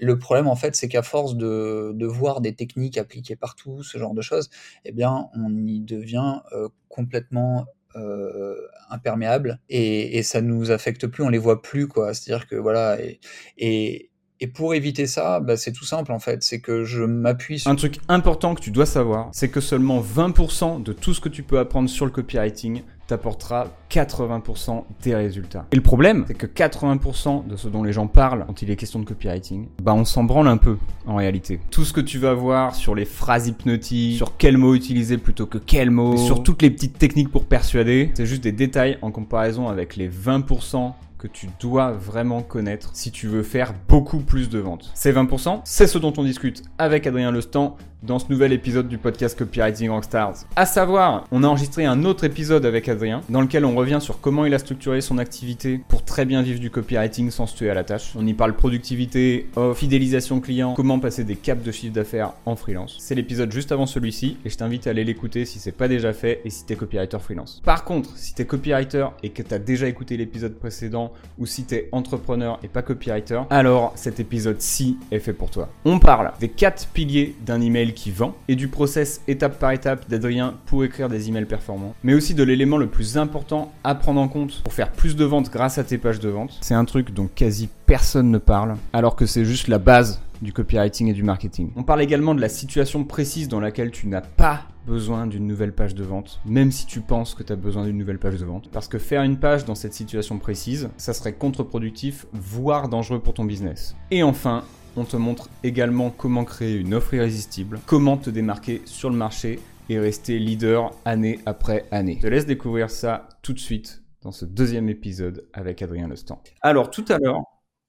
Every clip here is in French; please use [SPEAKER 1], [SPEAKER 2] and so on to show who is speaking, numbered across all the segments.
[SPEAKER 1] Le problème, en fait, c'est qu'à force de, voir des techniques appliquées partout, ce genre de choses, eh bien, on y devient euh, complètement euh, imperméable et, et, ça nous affecte plus, on les voit plus, quoi. C'est-à-dire que voilà, et, et, et pour éviter ça, bah, c'est tout simple en fait, c'est que je m'appuie sur...
[SPEAKER 2] Un truc important que tu dois savoir, c'est que seulement 20% de tout ce que tu peux apprendre sur le copywriting t'apportera 80% des résultats. Et le problème, c'est que 80% de ce dont les gens parlent quand il est question de copywriting, bah on s'en branle un peu en réalité. Tout ce que tu vas voir sur les phrases hypnotiques, sur quel mot utiliser plutôt que quel mot, sur toutes les petites techniques pour persuader, c'est juste des détails en comparaison avec les 20% que tu dois vraiment connaître si tu veux faire beaucoup plus de ventes. Ces 20%, c'est ce dont on discute avec Adrien Lestan dans ce nouvel épisode du podcast Copywriting Rockstars. À savoir, on a enregistré un autre épisode avec Adrien dans lequel on revient sur comment il a structuré son activité pour très bien vivre du copywriting sans se tuer à la tâche. On y parle productivité, offre, fidélisation client, comment passer des caps de chiffre d'affaires en freelance. C'est l'épisode juste avant celui-ci et je t'invite à aller l'écouter si c'est pas déjà fait et si t'es copywriter freelance. Par contre, si t'es copywriter et que t'as déjà écouté l'épisode précédent ou si t'es entrepreneur et pas copywriter, alors cet épisode-ci est fait pour toi. On parle des quatre piliers d'un email qui vend et du process étape par étape d'Adrien pour écrire des emails performants, mais aussi de l'élément le plus important à prendre en compte pour faire plus de ventes grâce à tes pages de vente. C'est un truc dont quasi personne ne parle, alors que c'est juste la base du copywriting et du marketing. On parle également de la situation précise dans laquelle tu n'as pas besoin d'une nouvelle page de vente, même si tu penses que tu as besoin d'une nouvelle page de vente. Parce que faire une page dans cette situation précise, ça serait contre-productif, voire dangereux pour ton business. Et enfin, on te montre également comment créer une offre irrésistible, comment te démarquer sur le marché et rester leader année après année. Je te laisse découvrir ça tout de suite dans ce deuxième épisode avec Adrien Lestan. Alors tout à l'heure,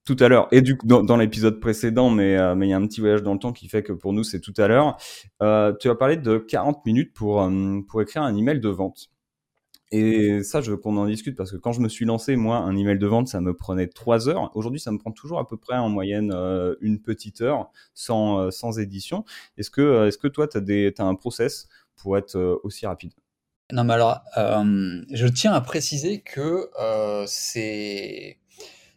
[SPEAKER 2] tout à l'heure, et du dans, l'épisode précédent, mais euh, mais il y a un petit voyage dans le temps qui fait que pour nous c'est tout à l'heure. Euh, tu as parlé de 40 minutes euh, pour écrire un email de vente. Et ça, je veux qu'on en discute parce que quand je me suis lancé, moi, un email de vente, ça me prenait trois heures. Aujourd'hui, ça me prend toujours à peu près en moyenne euh, une petite heure sans, euh, sans édition. Est-ce que, euh, est-ce que toi, tu as, un process pour être aussi rapide?
[SPEAKER 1] Non, mais alors, je tiens à préciser que c'est.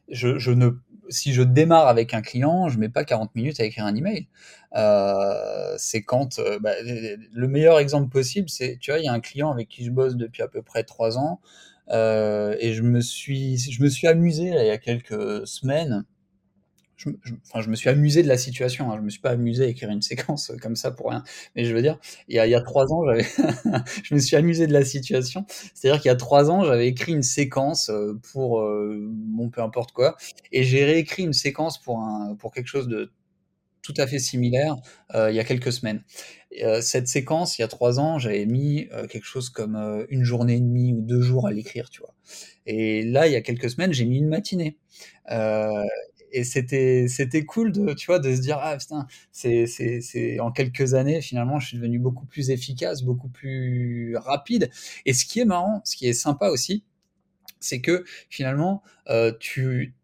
[SPEAKER 1] Je, je, ne si je démarre avec un client, je mets pas 40 minutes à écrire un email. Euh, c'est quand euh, bah, le meilleur exemple possible, c'est tu vois, il y a un client avec qui je bosse depuis à peu près trois ans euh, et je me suis je me suis amusé là, il y a quelques semaines je, enfin, je me suis amusé de la situation. Hein. Je me suis pas amusé à écrire une séquence comme ça pour rien. Mais je veux dire, il y a, trois ans, je me suis amusé de la situation. C'est-à-dire qu'il y a trois ans, j'avais écrit une séquence euh, pour euh, bon peu importe quoi, et j'ai réécrit une séquence pour un pour quelque chose de tout à fait similaire euh, il y a quelques semaines. Euh, cette séquence, il y a trois ans, j'avais mis euh, quelque chose comme euh, une journée et demie ou deux jours à l'écrire, tu vois. Et là, il y a quelques semaines, j'ai mis une matinée. Et c'était c'était cool de tu vois de se dire ah putain c'est c'est en quelques années finalement je suis devenu beaucoup plus efficace beaucoup plus rapide. Et ce qui est marrant ce qui est sympa aussi c'est que finalement euh, tu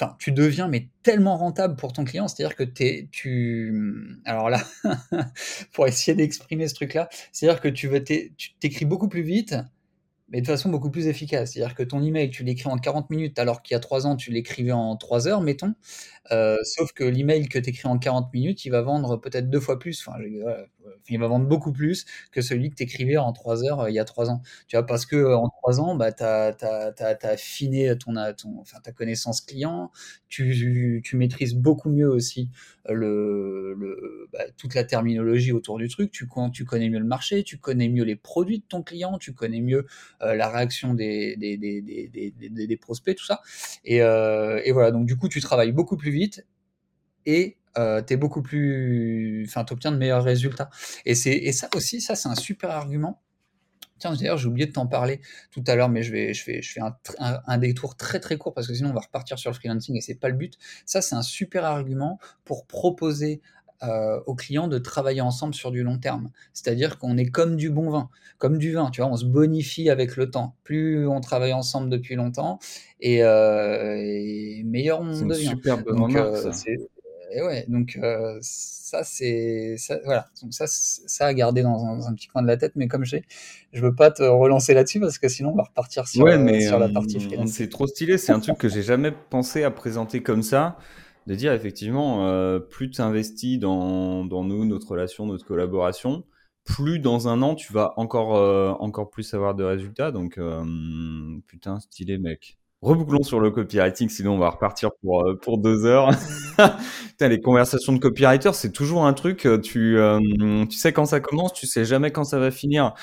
[SPEAKER 1] Enfin, tu deviens mais tellement rentable pour ton client, c'est-à-dire que es, tu, alors là, pour essayer d'exprimer ce truc-là, c'est-à-dire que tu tu t'écris beaucoup plus vite, mais de façon beaucoup plus efficace. C'est-à-dire que ton email, tu l'écris en 40 minutes, alors qu'il y a 3 ans, tu l'écrivais en 3 heures, mettons. Euh, sauf que l'email que tu écris en 40 minutes, il va vendre peut-être deux fois plus. Enfin, il va vendre beaucoup plus que celui que tu écrivais en 3 heures euh, il y a 3 ans. Tu vois, parce que euh, en 3 ans, bah, tu as, affiné ton, ton, enfin, ta connaissance client, tu, tu maîtrises beaucoup mieux aussi le, le bah, toute la terminologie autour du truc, tu, tu connais mieux le marché, tu connais mieux les produits de ton client, tu connais mieux la réaction des, des, des, des, des prospects, tout ça. Et, et voilà, donc du coup, tu travailles beaucoup plus vite et euh, tu beaucoup plus. Enfin, tu obtiens de meilleurs résultats. Et, et ça aussi, ça, c'est un super argument. Tiens, d'ailleurs, j'ai oublié de t'en parler tout à l'heure, mais je, vais, je fais, je fais un, un, détour très très court parce que sinon on va repartir sur le freelancing et c'est pas le but. Ça, c'est un super argument pour proposer euh, aux clients de travailler ensemble sur du long terme. C'est-à-dire qu'on est comme du bon vin, comme du vin, tu vois, on se bonifie avec le temps. Plus on travaille ensemble depuis longtemps, et, euh, et meilleur on devient.
[SPEAKER 2] Super donc, euh, ça.
[SPEAKER 1] Et ouais, donc euh, ça c'est ça, voilà, donc ça ça à garder dans un, petit coin de la tête, mais comme j'ai, je veux pas te relancer là-dessus parce que sinon on va repartir sur,
[SPEAKER 2] ouais, mais,
[SPEAKER 1] sur la partie freelance.
[SPEAKER 2] C'est trop stylé, c'est un truc que j'ai jamais pensé à présenter comme ça De dire effectivement, euh, plus tu investis dans, nous, notre relation, notre collaboration, plus dans un an tu vas encore, euh, encore plus avoir de résultats. Donc, euh, putain, stylé, mec. Rebouclons sur le copywriting, sinon on va repartir pour, pour deux heures. Putain, les conversations de copywriter, c'est toujours un truc, tu, tu sais quand ça commence, tu sais jamais quand ça va finir.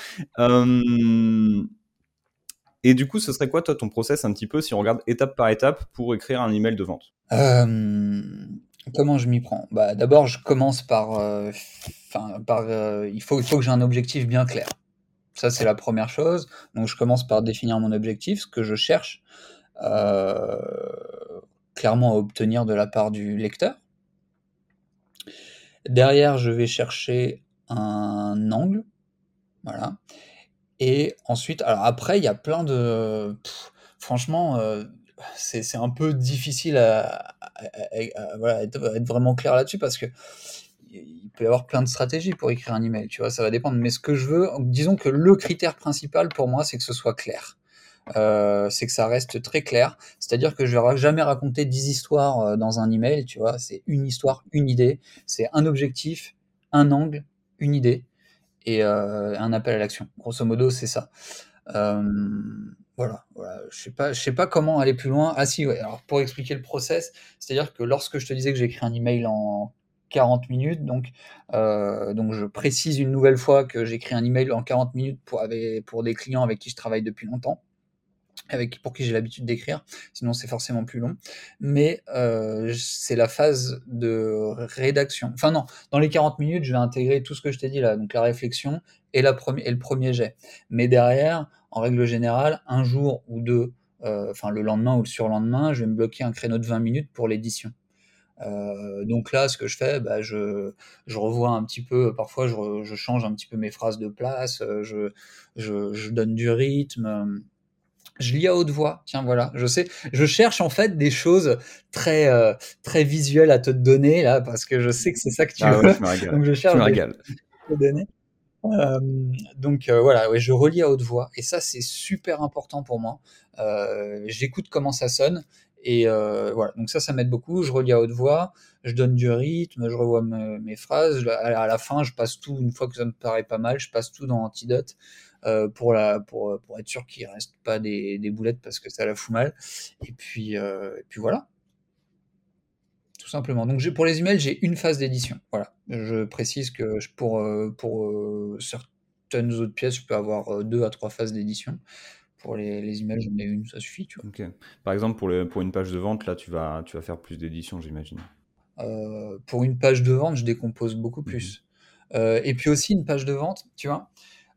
[SPEAKER 2] Et du coup, ce serait quoi, toi, ton process un petit peu, si on regarde étape par étape pour écrire un email de vente?
[SPEAKER 1] Euh, comment je m'y prends? Bah, d'abord, je commence par, euh, par, euh, il faut, il faut que j'ai un objectif bien clair. Ça, c'est la première chose. Donc, je commence par définir mon objectif, ce que je cherche clairement à obtenir de la part du lecteur. Derrière, je vais chercher un angle, voilà. Et ensuite, alors après, il y a plein de, franchement, euh, c'est un peu difficile à, voilà, être, être vraiment clair là-dessus parce que il peut y avoir plein de stratégies pour écrire un email, tu vois, ça va dépendre. Mais ce que je veux, disons que le critère principal pour moi, c'est que ce soit clair. Euh, c'est que ça reste très clair. C'est-à-dire que je vais jamais raconter 10 histoires euh, dans un email, tu vois. C'est une histoire, une idée. C'est un objectif, un angle, une idée et euh, un appel à l'action. Grosso modo, c'est ça. Euh, voilà, voilà. Je sais pas, je sais pas comment aller plus loin. Ah si, ouais. Alors pour expliquer le process, c'est-à-dire que lorsque je te disais que j'écris un email en 40 minutes, donc euh, donc je précise une nouvelle fois que j'écris un email en 40 minutes pour pour des clients avec qui je travaille depuis longtemps avec pour qui j'ai l'habitude d'écrire, sinon c'est forcément plus long. Mais euh, c'est la phase de rédaction. Enfin non, dans les 40 minutes, je vais intégrer tout ce que je t'ai dit là, donc la réflexion et, le premier jet. Mais derrière, en règle générale, un jour ou deux, euh, enfin le lendemain ou le surlendemain, je vais me bloquer un créneau de 20 minutes pour l'édition. Euh, donc là, ce que je fais, bah, je, je revois un petit peu, parfois je, je change un petit peu mes phrases de place, euh, je, je, je donne du rythme. Je lis à haute voix. Tiens, voilà, je sais. Je cherche en fait des choses très euh, très visuelles à te donner là parce que je sais que c'est ça que tu
[SPEAKER 2] Ah
[SPEAKER 1] veux.
[SPEAKER 2] ouais, je me régale.
[SPEAKER 1] Donc je cherche
[SPEAKER 2] me
[SPEAKER 1] des
[SPEAKER 2] régales.
[SPEAKER 1] choses à te donner. Euh, donc euh, voilà, ouais, je relis à haute voix et ça c'est super important pour moi. J'écoute comment ça sonne et voilà. Donc ça, ça m'aide beaucoup. Je relis à haute voix, je donne du rythme, je revois me- mes phrases. À la fin, je passe tout une fois que ça me paraît pas mal, je passe tout dans Antidote euh, pour la pour pour être sûr qu'il reste pas des, des boulettes parce que ça la fout mal. Et puis euh, et puis voilà tout simplement. Donc pour les emails, j'ai une phase d'édition. Voilà. Je précise que pour, euh, pour euh, certaines autres pièces, je peux avoir euh, deux à trois phases d'édition. Pour les, les emails, j'en ai une, ça suffit, tu vois.
[SPEAKER 2] Par exemple, pour, le, pour une page de vente, là, tu vas, tu vas faire plus d'éditions, j'imagine.
[SPEAKER 1] Euh, pour une page de vente, je décompose beaucoup
[SPEAKER 2] Mhm.
[SPEAKER 1] plus. Euh, et puis aussi une page de vente, tu vois.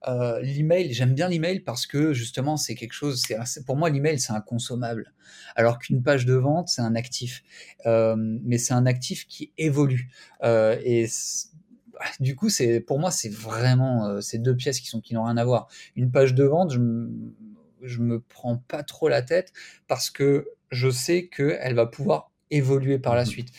[SPEAKER 1] Euh, l'email, j'aime bien l'email parce que justement c'est quelque chose, c'est pour moi l'email c'est un consommable, alors qu'une page de vente c'est un actif, Euh, mais c'est un actif qui évolue. Euh, et c- du coup c'est pour moi c'est vraiment ces deux pièces qui sont qui n'ont rien à voir. Une page de vente, je, me- je me prends pas trop la tête parce que je sais que elle va pouvoir évoluer par la
[SPEAKER 2] Mhm.
[SPEAKER 1] suite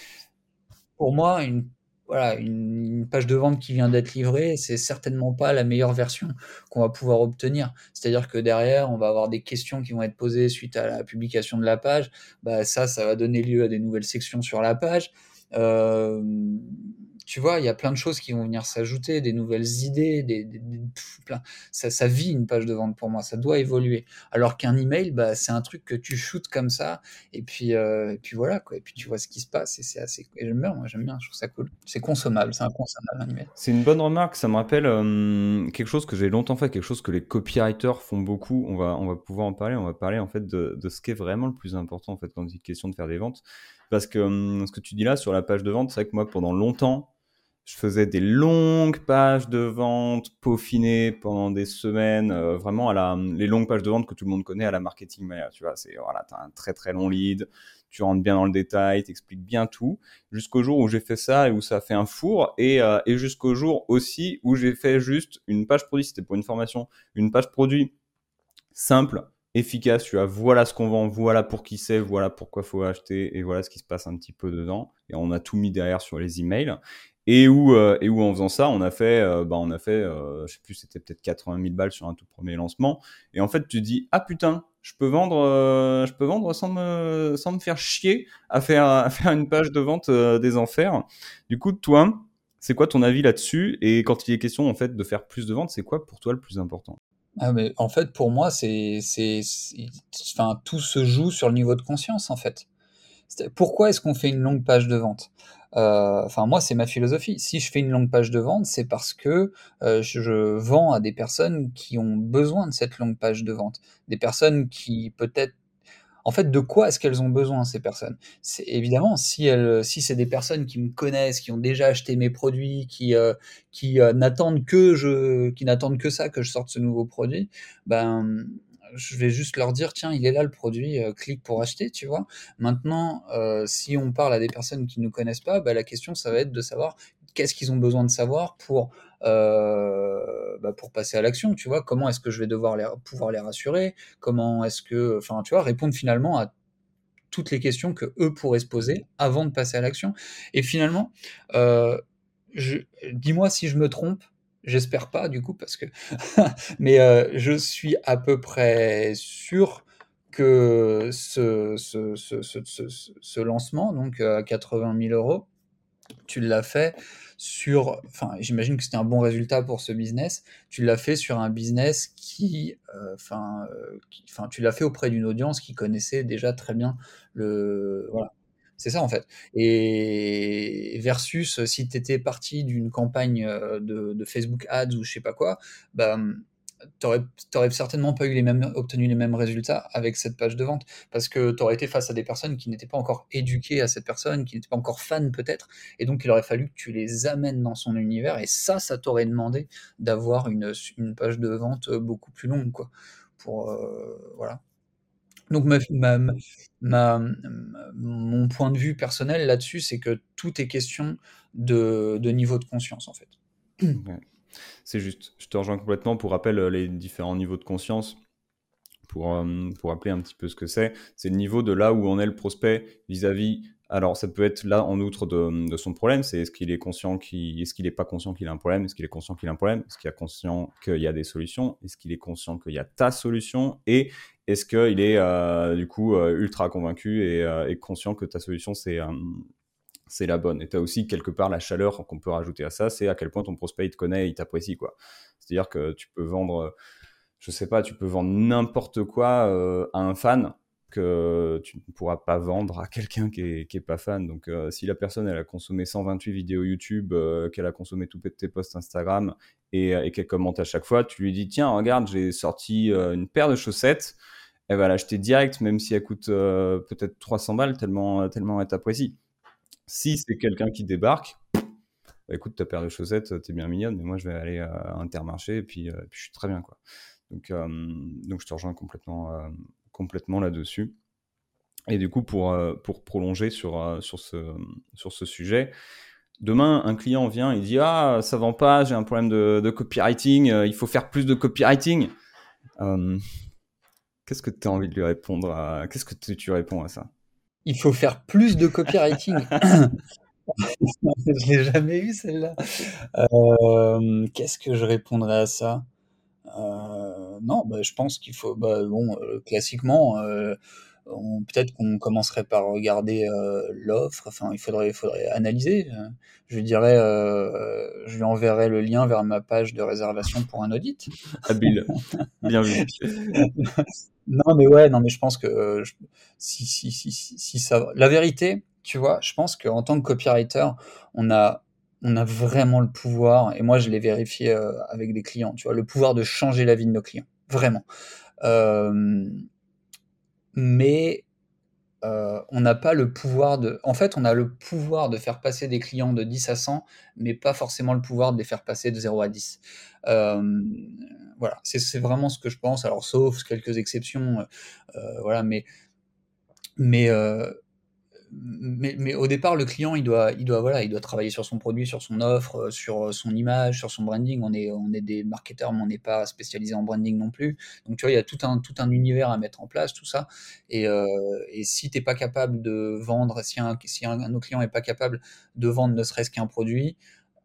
[SPEAKER 1] pour moi, une, voilà, une, page de vente qui vient d'être livrée, c'est certainement pas la meilleure version qu'on va pouvoir obtenir. C'est-à-dire que derrière, on va avoir des questions qui vont être posées suite à la publication de la page. Bah, ça, ça va donner lieu à des nouvelles sections sur la page. Euh, tu vois, il y a plein de choses qui vont venir s'ajouter, des nouvelles idées, des, plein. Ça, vit une page de vente pour moi, ça doit évoluer. Alors qu'un email, bah, c'est un truc que tu shootes comme ça, et puis, euh, et puis voilà, quoi. Et puis tu vois ce qui se passe, et c'est assez. j'aime bien, moi, j'aime bien, je trouve ça cool. C'est consommable, c'est un consommable, un email.
[SPEAKER 2] C'est une bonne remarque, ça me rappelle quelque chose que j'ai longtemps fait, quelque chose que les copywriters font beaucoup. On va, on va pouvoir en parler, on va parler en fait de, de ce qui est vraiment le plus important en fait quand il est question de faire des ventes. Parce que ce que tu dis là sur la page de vente, c'est vrai que moi pendant longtemps, je faisais des longues pages de vente peaufinées pendant des semaines, euh, vraiment à la, les longues pages de vente que tout le monde connaît à la marketing mania. Tu vois, c'est voilà, t'as un très très long lead, tu rentres bien dans le détail, t'expliques bien tout jusqu'au jour où j'ai fait ça et où ça a fait un four, et, euh, et jusqu'au jour aussi où j'ai fait juste une page produit, c'était pour une formation, une page produit simple, efficace, tu vois, voilà ce qu'on vend, voilà pour qui c'est, voilà pourquoi faut acheter, et voilà ce qui se passe un petit peu dedans, et on a tout mis derrière sur les emails, et où, euh, et où en faisant ça, on a fait, euh, bah, on a fait, euh, je sais plus, c'était peut-être 80 000 balles sur un tout premier lancement, et en fait tu dis, ah putain, je peux vendre, je peux vendre sans me, faire chier à faire, une page de vente des enfers. Du coup, toi, c'est quoi ton avis là-dessus? Et quand il est question en fait de faire plus de ventes, c'est quoi pour toi le plus important?
[SPEAKER 1] Ah mais en fait, pour moi, c'est, c'est, enfin, tout se joue sur le niveau de conscience, en fait. Pourquoi est-ce qu'on fait une longue page de vente? euh, Enfin, moi, c'est ma philosophie. Si je fais une longue page de vente, c'est parce que euh, je vends à des personnes qui ont besoin de cette longue page de vente, des personnes qui peut-être en fait, de quoi est-ce qu'elles ont besoin, ces personnes? C'est évidemment, si elles, si c'est des personnes qui me connaissent, qui ont déjà acheté mes produits, qui, euh, qui euh, n'attendent que je, qui n'attendent que ça, que je sorte ce nouveau produit, ben, je vais juste leur dire tiens il est là le produit euh, clique pour acheter tu vois maintenant si on parle à des personnes qui ne connaissent pas ben, la question ça va être de savoir qu'est-ce qu'ils ont besoin de savoir pour euh, bah, passer à l'action, tu vois. Comment est-ce que je vais devoir pouvoir les rassurer? Comment est-ce que, enfin, tu vois, répondre finalement à toutes les questions que eux pourraient se poser avant de passer à l'action. Et finalement, euh, dis-moi si je me trompe. J'espère pas du coup parce que, mais euh, je suis à peu près sûr que ce, ce, ce, ce lancement, donc à 80 000 euros, tu l'as fait sur, enfin, j'imagine que c'était un bon résultat pour ce business. Tu l'as fait sur un business qui, euh, enfin, euh, enfin, tu l'as fait auprès d'une audience qui connaissait déjà très bien le, voilà. C'est ça en fait. Et versus si tu étais parti d'une campagne euh, de, Facebook Ads ou je sais pas quoi, bah, t'aurais aurais certainement pas eu les mêmes, obtenu les mêmes résultats avec cette page de vente parce que tu aurais été face à des personnes qui n'étaient pas encore éduquées à cette personne, qui n'étaient pas encore fans peut-être, et donc il aurait fallu que tu les amènes dans son univers, et ça, ça t'aurait demandé d'avoir une, page de vente beaucoup plus longue, quoi. Pour, euh, voilà. Donc mon point de vue personnel là-dessus, c'est que tout est question de, de, niveau de conscience, en fait.
[SPEAKER 2] C'est juste, je te rejoins complètement. Pour rappel, euh, les différents niveaux de conscience, pour, euh, pour rappeler un petit peu ce que c'est, c'est le niveau de là où en est le prospect vis-à-vis. alors, ça peut être là, en outre de, son problème, c'est est-ce qu'il est conscient qu'il, est-ce qu'il n'est pas conscient qu'il a un problème, est-ce qu'il est conscient qu'il a un problème, est-ce qu'il est conscient qu'il y a des solutions, est-ce qu'il est conscient qu'il y a ta solution, et est-ce qu'il est, euh, du coup ultra convaincu et, et, conscient que ta solution c'est c'est la bonne? Et tu as aussi quelque part la chaleur qu'on peut rajouter à ça, c'est à quel point ton prospect il te connaît et il t'apprécie. quoi. C'est-à-dire que tu peux vendre, je sais pas, tu peux vendre n'importe quoi euh, à un fan que tu ne pourras pas vendre à quelqu'un qui est, qui est, pas fan. Donc euh, si la personne elle a consommé 128 vidéos YouTube, euh, qu'elle a consommé tout tes posts Instagram et, et qu'elle commente à chaque fois, tu lui dis tiens regarde j'ai sorti une paire de chaussettes, elle va l'acheter direct même si elle coûte peut-être 300 balles tellement, tellement elle t'apprécie. Si c'est quelqu'un qui débarque, bah, écoute, ta paire de chaussettes, t'es bien mignonne, mais moi je vais aller à Intermarché et puis, euh, puis je suis très bien. quoi. Donc, euh, donc je te rejoins complètement, euh, complètement là-dessus. Et du coup, pour, pour prolonger sur, sur, ce, sur ce sujet, demain, un client vient et dit Ah, ça vend pas, j'ai un problème de copywriting, il faut faire plus de copywriting. Qu'est-ce que tu as envie de lui répondre Qu'est-ce que tu réponds à ça?
[SPEAKER 1] Il faut faire plus de copywriting. je l'ai jamais eu celle-là. Euh, qu'est-ce que je répondrais à ça? Euh, Non, bah, je pense qu'il faut. Bah, bon, euh, classiquement, peut-être qu'on commencerait par regarder l'offre. Enfin, il faudrait, il faudrait analyser. Je lui dirais, je lui enverrai le lien vers ma page de réservation pour un audit.
[SPEAKER 2] Habile, bien vu.
[SPEAKER 1] Non, mais ouais, non, mais je pense que euh, si, si, si, si, ça La vérité, tu vois, je pense qu'en tant que copywriter, on a, on a vraiment le pouvoir, et moi je l'ai vérifié euh, avec des clients, tu vois, le pouvoir de changer la vie de nos clients. Vraiment. Euh, mais on n'a pas le pouvoir de. En fait, on a le pouvoir de faire passer des clients de 10 à 100, mais pas forcément le pouvoir de les faire passer de 0 à 10 voilà, c'est vraiment ce que je pense. Alors, sauf quelques exceptions, euh, euh, voilà, mais mais, euh, mais, mais au départ, le client, il doit, il doit, voilà, il doit travailler sur son produit, sur son offre, sur son image, sur son branding. On est, on est des marketeurs, mais on n'est pas spécialisé en branding non plus. Donc, tu vois, il y a tout un, tout un univers à mettre en place, tout ça. Et, et si t'es pas capable de vendre, si un, si un, de nos clients n'est pas capable de vendre ne serait-ce qu'un produit,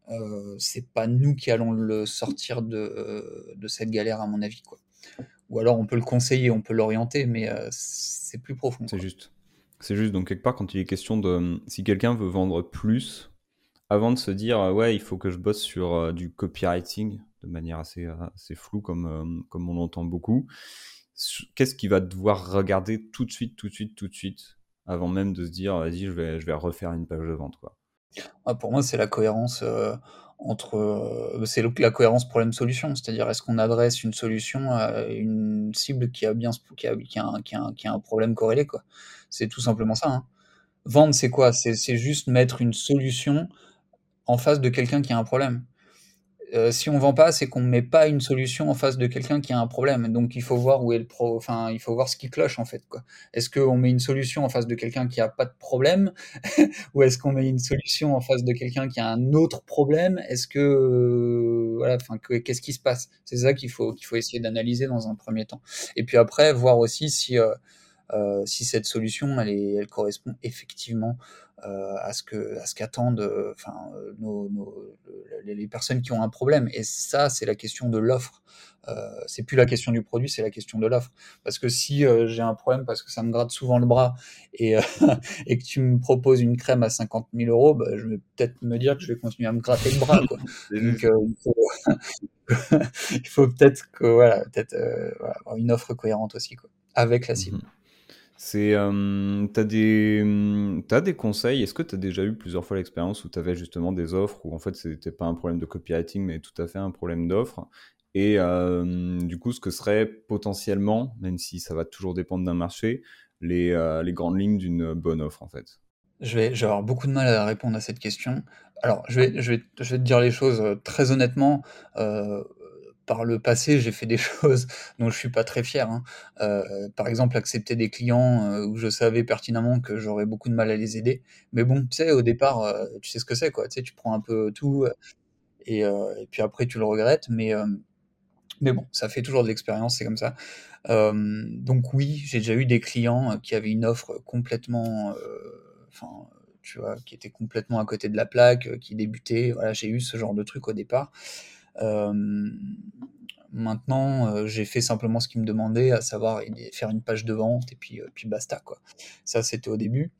[SPEAKER 1] euh, c'est pas nous qui allons le sortir de, de cette galère, à mon avis. Quoi. ou alors on peut le conseiller, on peut l'orienter, mais c'est plus profond.
[SPEAKER 2] C'est juste. C'est juste, donc quelque part, quand il est question de si quelqu'un veut vendre plus, avant de se dire ouais, il faut que je bosse sur du copywriting de manière assez, assez floue, comme, comme on l'entend beaucoup, qu'est-ce qu'il va devoir regarder tout de suite, tout de suite, tout de suite, avant même de se dire vas-y, je vais, je vais refaire une page de vente quoi?
[SPEAKER 1] Ah, pour moi, c'est la cohérence entre. Euh, c'est la cohérence problème-solution. C'est-à-dire, est-ce qu'on adresse une solution à une cible qui a bien qui a, qui a, un, qui a, un, problème corrélé, quoi? C'est tout simplement ça. Hein. Vendre, c'est quoi? C'est juste mettre une solution en face de quelqu'un qui a un problème. Euh, si on vend pas, c'est qu'on met pas une solution en face de quelqu'un qui a un problème. Donc il faut voir où est le pro, enfin il faut voir ce qui cloche en fait. Est-ce qu'on met une solution en face de quelqu'un qui a pas de problème, ou est-ce qu'on met une solution en face de quelqu'un qui a un autre problème? Est-ce que euh, voilà, enfin qu'est-ce qui se passe? C'est ça qu'il faut qu'il faut essayer d'analyser dans un premier temps. Et puis après voir aussi si euh, si cette solution elle, correspond effectivement à ce que à ce qu'attendent euh, enfin euh, nos, nos, les personnes qui ont un problème. Et ça c'est la question de l'offre. Euh, c'est plus la question du produit c'est la question de l'offre. Parce que si j'ai un problème parce que ça me gratte souvent le bras et, et que tu me proposes une crème à 50 000 euros bah, je vais peut-être me dire que je vais continuer à me gratter le bras quoi. donc il faut, faut peut-être que voilà peut-être voilà, avoir une offre cohérente aussi quoi avec la cible.
[SPEAKER 2] Mmh c'est, euh, t'as des, t'as des conseils? Est-ce que tu as déjà eu plusieurs fois l'expérience où tu avais justement des offres où en fait c'était pas un problème de copywriting, mais tout à fait un problème d'offre? Et euh, du coup, ce que serait potentiellement, même si ça va toujours dépendre d'un marché, les, euh, les grandes lignes d'une bonne offre en fait?
[SPEAKER 1] Je vais, je avoir beaucoup de mal à répondre à cette question. Alors, je vais, je vais, je vais te dire les choses très honnêtement. Euh, par le passé, j'ai fait des choses dont je suis pas très fier. Hein. Euh, par exemple, accepter des clients euh, où je savais pertinemment que j'aurais beaucoup de mal à les aider. Mais bon, tu sais, au départ, euh, tu sais ce que c'est, quoi. Tu sais, tu prends un peu tout et, puis après, tu le regrettes. Mais, mais bon, ça fait toujours de l'expérience, c'est comme ça. donc oui, j'ai déjà eu des clients qui avaient une offre complètement, enfin, tu vois, qui était complètement à côté de la plaque, qui débutait. Voilà, j'ai eu ce genre de truc au départ. Euh, maintenant, euh, j'ai fait simplement ce qu'il me demandait, à savoir faire une page de vente et puis, euh, puis basta quoi. Ça, c'était au début.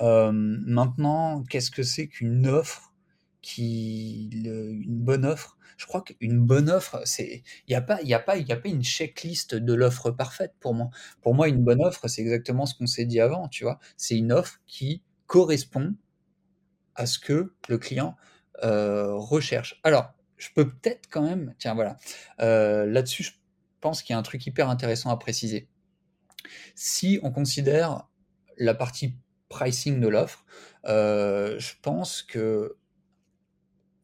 [SPEAKER 1] maintenant, qu'est-ce que c'est qu'une offre qui une bonne offre? Je crois qu'une bonne offre c'est il n'y a pas a a pas une checklist de l'offre parfaite pour moi pour moi une bonne offre c'est exactement ce qu'on s'est dit avant tu vois c'est une offre qui correspond à ce que le client recherche alors je peux peut-être quand même, tiens voilà, euh, là-dessus, je pense qu'il y a un truc hyper intéressant à préciser. Si on considère la partie pricing de l'offre, euh, je pense que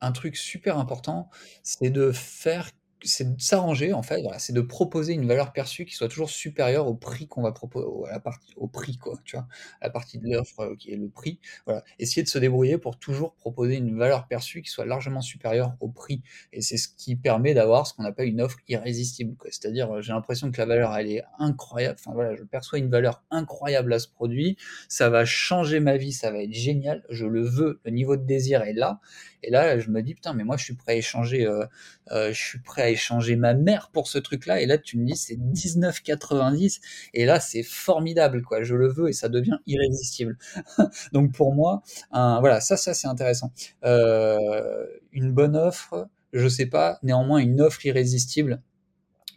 [SPEAKER 1] un truc super important, c'est de faire c'est de s'arranger en fait, c'est de proposer une valeur perçue qui soit toujours supérieure au prix qu'on va proposer, à la partie, au prix quoi, tu vois, la partie de l'offre euh, qui est le prix. Voilà, essayer de se débrouiller pour toujours proposer une valeur perçue qui soit largement supérieure au prix, et c'est ce qui permet d'avoir ce qu'on appelle une offre irrésistible. C'est-à-dire, euh, j'ai l'impression que la valeur elle est incroyable. Enfin voilà, je perçois une valeur incroyable à ce produit, ça va changer ma vie, ça va être génial, je le veux, le niveau de désir est là, et là, je me dis, putain, mais moi, je suis prêt à échanger, euh, euh, je suis prêt à échanger ma mère pour ce truc-là. Et là, tu me dis, c'est 19,90. Et là, c'est formidable, quoi. Je le veux et ça devient irrésistible. Donc, pour moi, voilà, ça, ça, c'est intéressant. Euh, une bonne offre, je sais pas. Néanmoins, une offre irrésistible.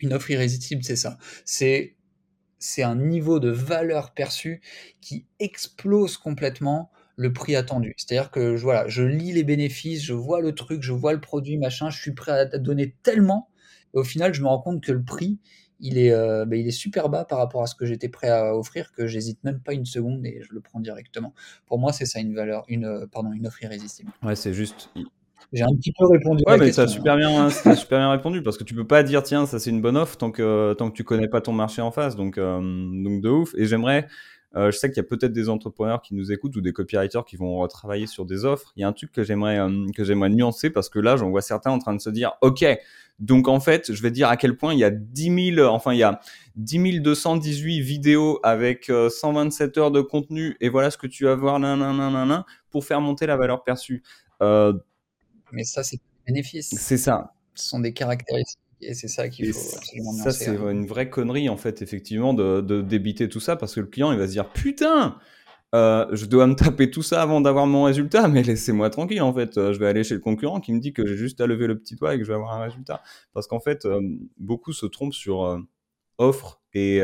[SPEAKER 1] Une offre irrésistible, c'est ça. C'est c'est un niveau de valeur perçue qui explose complètement le prix attendu. C'est-à-dire que je, voilà, je lis les bénéfices, je vois le truc, je vois le produit, machin, je suis prêt à donner tellement, et au final, je me rends compte que le prix, il est, euh, bah, il est super bas par rapport à ce que j'étais prêt à offrir, que j'hésite même pas une seconde et je le prends directement. Pour moi, c'est ça une valeur, une, euh, pardon, une offre irrésistible.
[SPEAKER 2] Ouais, c'est juste.
[SPEAKER 1] J'ai un petit peu répondu.
[SPEAKER 2] Ouais, mais t'as super bien, super bien répondu parce que tu peux pas dire tiens ça c'est une bonne offre tant que tant que tu connais pas ton marché en face, donc euh, donc de ouf. Et j'aimerais je sais qu'il y a peut-être des entrepreneurs qui nous écoutent ou des copywriters qui vont travailler sur des offres. Il y a un truc que j'aimerais euh, que j'aimerais nuancer parce que là, j'en vois certains en train de se dire, ok, donc en fait, je vais dire à quel point il y a 10 000, enfin il y a 10 218 vidéos avec 127 euh, heures de contenu et voilà ce que tu vas voir nan, pour faire monter la valeur perçue.
[SPEAKER 1] Mais ça, c'est bénéfice.
[SPEAKER 2] C'est ça.
[SPEAKER 1] Ce sont des caractéristiques Et c'est ça qu'il faut
[SPEAKER 2] absolument Ça, c'est une vraie connerie, en fait, effectivement, de, de, débiter tout ça, parce que le client, il va se dire, putain, euh, je dois me taper tout ça avant d'avoir mon résultat, mais laissez-moi tranquille en fait. Euh, je vais aller chez le concurrent qui me dit que j'ai juste à lever le petit doigt et que je vais avoir un résultat. Parce qu'en fait, euh, beaucoup se trompent sur offre et,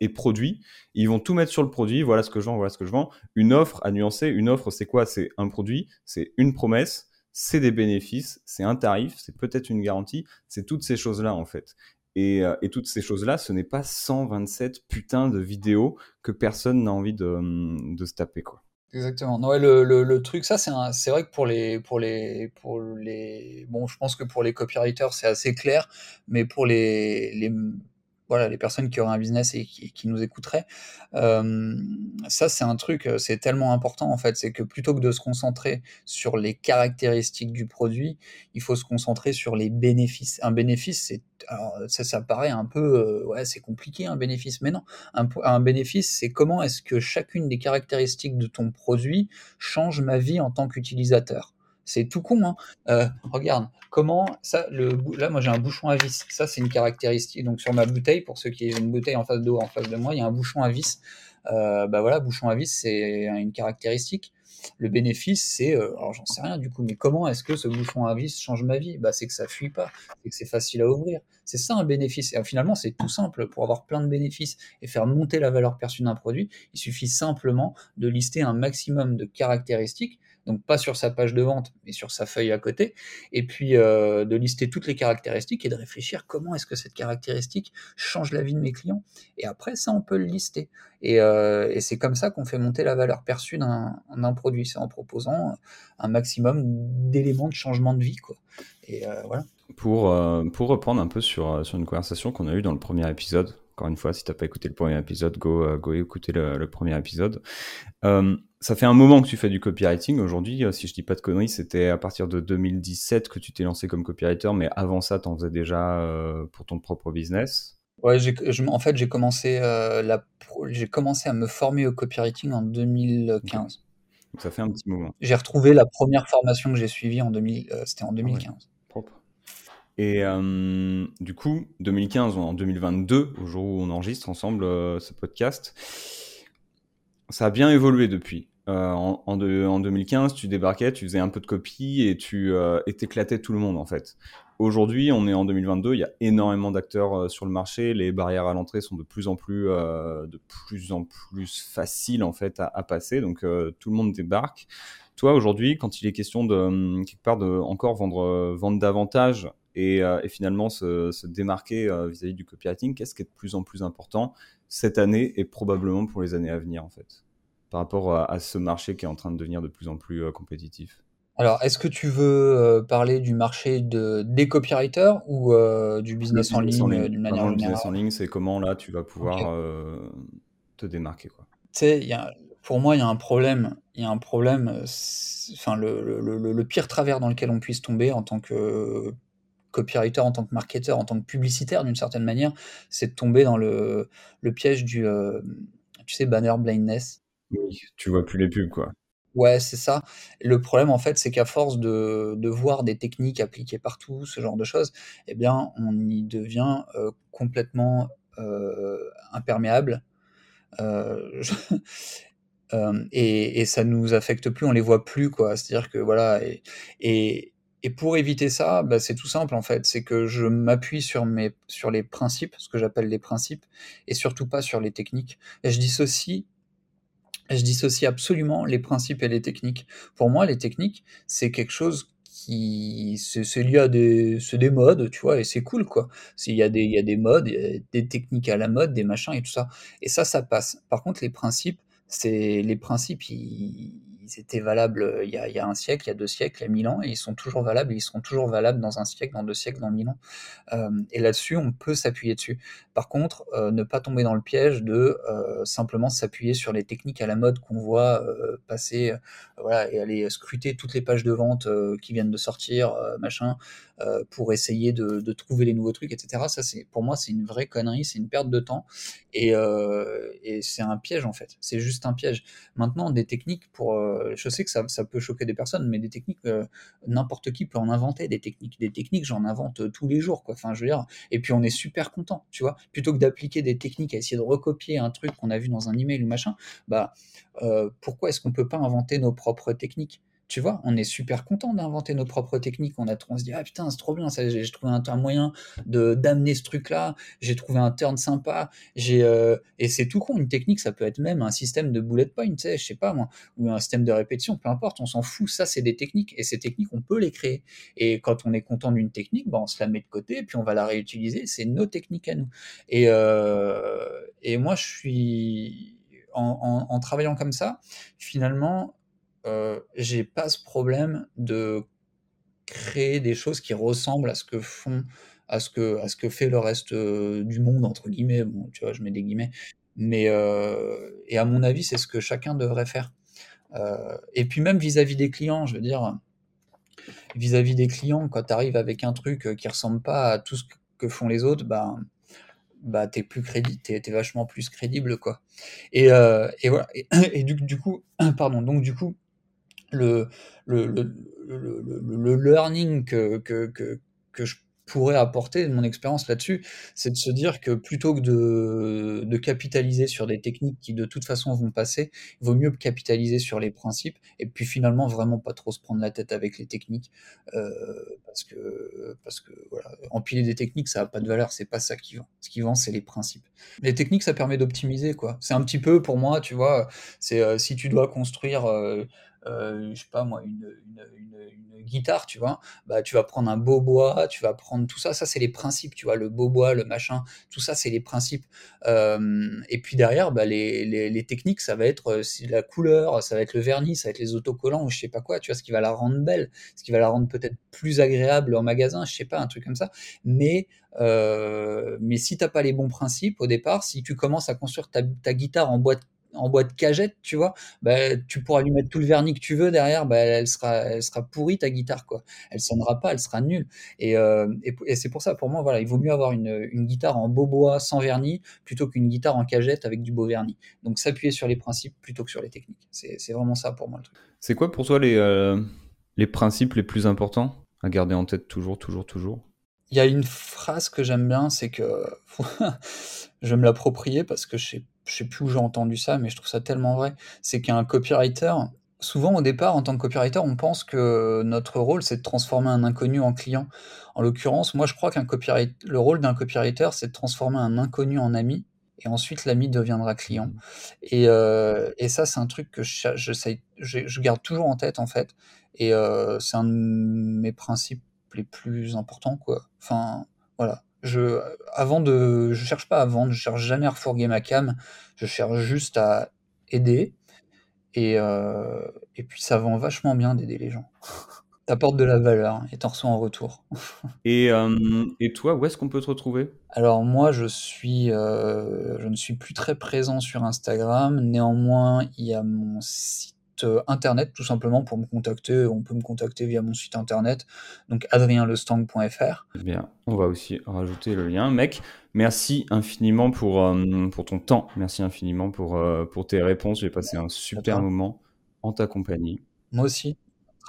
[SPEAKER 2] et produit. Ils vont tout mettre sur le produit. Voilà ce que je vends, voilà ce que je vends. Une offre à nuancer. Une offre, c'est quoi? C'est un produit, c'est une promesse, c'est des bénéfices, c'est un tarif, c'est peut-être une garantie. C'est toutes ces choses-là en fait. Euh, et, toutes ces choses-là, ce n'est pas 127 putains de vidéos que personne n'a envie de, se taper.
[SPEAKER 1] Exactement. Non, le, truc, ça, c'est vrai que pour les, pour les, bon, je pense que pour les copywriters, c'est assez clair, mais pour les voilà, les personnes qui auraient un business et qui, nous écouteraient. ça, c'est un truc, c'est tellement important en fait, c'est que plutôt que de se concentrer sur les caractéristiques du produit, il faut se concentrer sur les bénéfices. Un bénéfice, c'est, ça, ça paraît un peu, ouais, c'est compliqué un bénéfice, mais non. Un bénéfice, c'est comment est-ce que chacune des caractéristiques de ton produit change ma vie en tant qu'utilisateur. C'est tout con. Hein. Euh, regarde, comment ça, le, là, moi j'ai un bouchon à vis. Ça, c'est une caractéristique. Donc sur ma bouteille, pour ceux qui ont une bouteille en face d'eau en face de moi, il y a un bouchon à vis. Euh, bah voilà, bouchon à vis, c'est une caractéristique. Le bénéfice, c'est, euh, alors j'en sais rien du coup, mais comment est-ce que ce bouchon à vis change ma vie? Bah c'est que ça fuit pas, c'est que c'est facile à ouvrir. C'est ça un bénéfice. Et finalement, c'est tout simple pour avoir plein de bénéfices et faire monter la valeur perçue d'un produit. Il suffit simplement de lister un maximum de caractéristiques donc pas sur sa page de vente, mais sur sa feuille à côté, et puis euh, de lister toutes les caractéristiques et de réfléchir comment est-ce que cette caractéristique change la vie de mes clients. Et après, ça, on peut le lister. Et, euh, c'est comme ça qu'on fait monter la valeur perçue d'un produit, c'est en proposant un maximum d'éléments de changement de vie. Quoi. Et euh, voilà.
[SPEAKER 2] Pour, pour reprendre un peu sur, sur une conversation qu'on a eue dans le premier épisode, encore une fois, si tu n'as pas écouté le premier épisode, go, go écouter le, le premier épisode ça fait un moment que tu fais du copywriting. Aujourd'hui, euh, si je dis pas de conneries, c'était à partir de 2017 que tu t'es lancé comme copywriter, mais avant ça, tu en faisais déjà euh, pour ton propre business?
[SPEAKER 1] Ouais, en fait, j'ai commencé, euh, j'ai commencé à me former au copywriting en 2015.
[SPEAKER 2] Donc ça fait un petit moment.
[SPEAKER 1] J'ai retrouvé la première formation que j'ai suivie en 2000, c'était en 2015. Ah propre.
[SPEAKER 2] Et du coup, 2015 en 2022, au jour où on enregistre ensemble ce podcast, ça a bien évolué depuis. Euh, en, en, en, 2015, tu débarquais, tu faisais un peu de copie et tu euh, éclatais tout le monde en fait. Aujourd'hui, on est en 2022, il y a énormément d'acteurs euh, sur le marché, les barrières à l'entrée sont de plus en plus, euh, de plus en plus faciles en fait à, passer, donc tout le monde débarque. Toi, aujourd'hui, quand il est question de hum, quelque part de encore vendre, vendre davantage et, finalement se, démarquer vis-à-vis -vis du copywriting, qu'est-ce qui est de plus en plus important cette année et probablement pour les années à venir en fait par rapport à, ce marché qui est en train de devenir de plus en plus euh, compétitif
[SPEAKER 1] alors, est-ce que tu veux euh, parler du marché de, des copywriters ou euh, du business, en ligne, d'une manière générale Le
[SPEAKER 2] business en ligne, c'est comment là tu vas pouvoir te démarquer.
[SPEAKER 1] Tu sais, pour moi, il y a un problème. Il y a un problème. Enfin, le, le, le, pire travers dans lequel on puisse tomber en tant que copywriter, en tant que marketeur, en tant que publicitaire d'une certaine manière, c'est de tomber dans le, le piège du, tu sais, banner blindness.
[SPEAKER 2] Oui, tu vois plus les pubs, quoi.
[SPEAKER 1] Ouais, c'est ça. Le problème, en fait, c'est qu'à force de, de, voir des techniques appliquées partout, ce genre de choses, eh bien, on y devient euh, complètement euh, imperméable. Euh, et, et, ça nous affecte plus, on les voit plus, quoi. C'est-à-dire que voilà. Et, et, et pour éviter ça, bah, c'est tout simple en fait. C'est que je m'appuie sur sur les principes, ce que j'appelle les principes, et surtout pas sur les techniques. Et je dissocie je dissocie absolument les principes et les techniques. Pour moi, les techniques, c'est quelque chose qui c'est lié à des des modes, tu vois, et c'est cool quoi. S'il y il y a des modes, des techniques à la mode, des machins et tout ça. Et ça, ça passe. Par contre, les principes, c'est les principes, ils, ils étaient valables euh, il y, a, un siècle, il y a deux siècles, il y a mille ans, et ils sont toujours valables, ils seront toujours valables dans un siècle, dans deux siècles, dans mille ans. Euh, et là-dessus, on peut s'appuyer dessus. Par contre, euh, ne pas tomber dans le piège de simplement s'appuyer sur les techniques à la mode qu'on voit passer, voilà, et aller scruter toutes les pages de vente qui viennent de sortir, machin, pour essayer de, trouver les nouveaux trucs, etc. Ça, pour moi, c'est une vraie connerie, c'est une perte de temps, et, c'est un piège en fait. C'est juste un piège. Maintenant, des techniques pour je sais que ça, peut choquer des personnes, mais des techniques, euh, n'importe qui peut en inventer des techniques. Des techniques, j'en invente tous les jours, quoi. Enfin, et puis on est super content, tu vois. Plutôt que d'appliquer des techniques à essayer de recopier un truc qu'on a vu dans un email ou machin, bah, euh, pourquoi est-ce qu'on peut pas inventer nos propres techniques? Tu vois, on est super content d'inventer nos propres techniques. On, a, on se dit, ah putain, c'est trop bien, j'ai trouvé un, moyen de d'amener ce truc-là, j'ai trouvé un turn sympa, j'ai euh, et c'est tout con. Une technique, ça peut être même un système de bullet point, tu sais, je sais pas moi, ou un système de répétition, peu importe, on s'en fout. Ça, c'est des techniques, et ces techniques, on peut les créer. Et quand on est content d'une technique, ben, on se la met de côté, puis on va la réutiliser. C'est nos techniques à nous. Et, euh, et moi, je suis en travaillant comme ça, finalement, euh, j'ai pas ce problème de créer des choses qui ressemblent à ce que font à ce que à ce que fait le reste, euh, du monde entre guillemets, bon, tu vois? Je mets des guillemets, mais euh, et à mon avis, c'est ce que chacun devrait faire. et puis même vis-à-vis des clients, je veux dire, vis-à-vis des clients, quand tu arrives avec un truc, qui ressemble pas à tout ce que font les autres, bah bah, tu plus crédible, tu es vachement plus crédible, quoi. Et et voilà et du coup pardon, donc du coup le, le, le, le, learning que, que, que, que je pourrais apporter de mon expérience là-dessus, c'est de se dire que plutôt que de, de, capitaliser sur des techniques qui de toute façon vont passer, il vaut mieux capitaliser sur les principes et puis finalement vraiment pas trop se prendre la tête avec les techniques euh, parce que parce que voilà, empiler des techniques ça a pas de valeur, c'est pas ça qui vend. Ce qui vend c'est les principes. Les techniques ça permet d'optimiser quoi. C'est un petit peu pour moi, tu vois, c'est euh, si tu dois construire euh, je sais pas moi, une, guitare, tu vois, bah, tu vas prendre un beau bois, tu vas prendre tout ça, ça c'est les principes, tu vois, le beau bois, le machin, tout ça c'est les principes. Euh, et puis derrière, bah, les, techniques, ça va être euh, la couleur, ça va être le vernis, ça va être les autocollants ou je sais pas quoi, tu vois, ce qui va la rendre belle, ce qui va la rendre peut-être plus agréable en magasin, je sais pas, un truc comme ça. Mais mais si t'as pas les bons principes au départ, si tu commences à construire ta, ta guitare en boîte en boîte cagette, tu vois, bah, tu pourras lui mettre tout le vernis que tu veux derrière, bah, elle sera, elle sera pourrie ta guitare, quoi. Elle sonnera pas, elle sera nulle. Et, euh, et, c'est pour ça, pour moi, voilà, il vaut mieux avoir une, une guitare en beau bois sans vernis plutôt qu'une guitare en cagette avec du beau vernis. Donc s'appuyer sur les principes plutôt que sur les techniques. C'est vraiment ça pour moi le truc.
[SPEAKER 2] C'est quoi pour toi les, euh, les principes les plus importants à garder en tête toujours, toujours, toujours?
[SPEAKER 1] Il y a une phrase que j'aime bien, c'est que je vais me l'approprier parce que je sais je sais plus où j'ai entendu ça, mais je trouve ça tellement vrai. C'est qu'un copywriter, souvent au départ, en tant que copywriter, on pense que notre rôle, c'est de transformer un inconnu en client. En l'occurrence, moi, je crois qu'un le rôle d'un copywriter, c'est de transformer un inconnu en ami, et ensuite l'ami deviendra client. Et, euh, ça, c'est un truc que je, je, je, garde toujours en tête, en fait. Et euh, c'est un de mes principes les plus importants, quoi. Enfin, voilà. Je, avant de, je cherche pas à vendre, je cherche jamais à refourguer ma cam, je cherche juste à aider. Et, euh, et puis ça vend vachement bien d'aider les gens. T'apportes de la valeur et t'en reçois en retour.
[SPEAKER 2] et, euh, et toi, où est-ce qu'on peut te retrouver?
[SPEAKER 1] Alors moi, je suis, euh, je ne suis plus très présent sur Instagram. Néanmoins, il y a mon site internet tout simplement pour me contacter. On peut me contacter via mon site internet, donc adrienlestang.fr.
[SPEAKER 2] Bien, on va aussi rajouter le lien. Mec, merci infiniment pour, euh, pour ton temps, merci infiniment pour, euh, pour tes réponses. J'ai passé un super moment en ta compagnie.
[SPEAKER 1] Moi aussi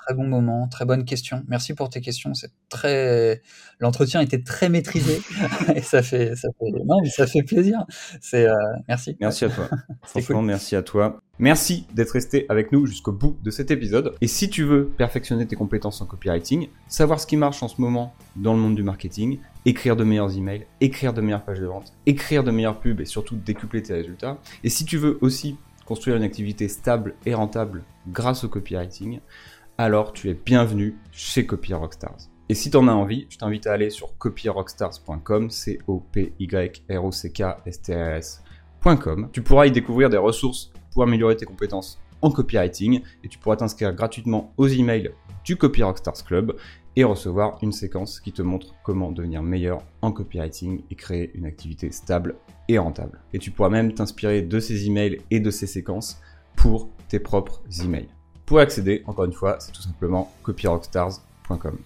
[SPEAKER 1] très bon moment, très bonne question. Merci pour tes questions. C'est très, l'entretien était très maîtrisé et ça fait, ça fait, non, mais ça fait plaisir. C'est, euh, merci.
[SPEAKER 2] Merci à toi. Franchement, merci à toi. Merci d'être resté avec nous jusqu'au bout de cet épisode. Et si tu veux perfectionner tes compétences en copywriting, savoir ce qui marche en ce moment dans le monde du marketing, écrire de meilleurs emails, écrire de meilleures pages de vente, écrire de meilleures pubs et surtout décupler tes résultats. Et si tu veux aussi construire une activité stable et rentable grâce au copywriting, alors tu es bienvenu chez Copy Rockstars. Et si tu en as envie, je t'invite à aller sur copyrockstars.com, c o p y r o c k s t r s.com. Tu pourras y découvrir des ressources pour améliorer tes compétences en copywriting et tu pourras t'inscrire gratuitement aux emails du Copy Rockstars Club et recevoir une séquence qui te montre comment devenir meilleur en copywriting et créer une activité stable et rentable. Et tu pourras même t'inspirer de ces emails et de ces séquences pour tes propres emails. Pour accéder, encore une fois, c'est tout simplement copyrockstars.com.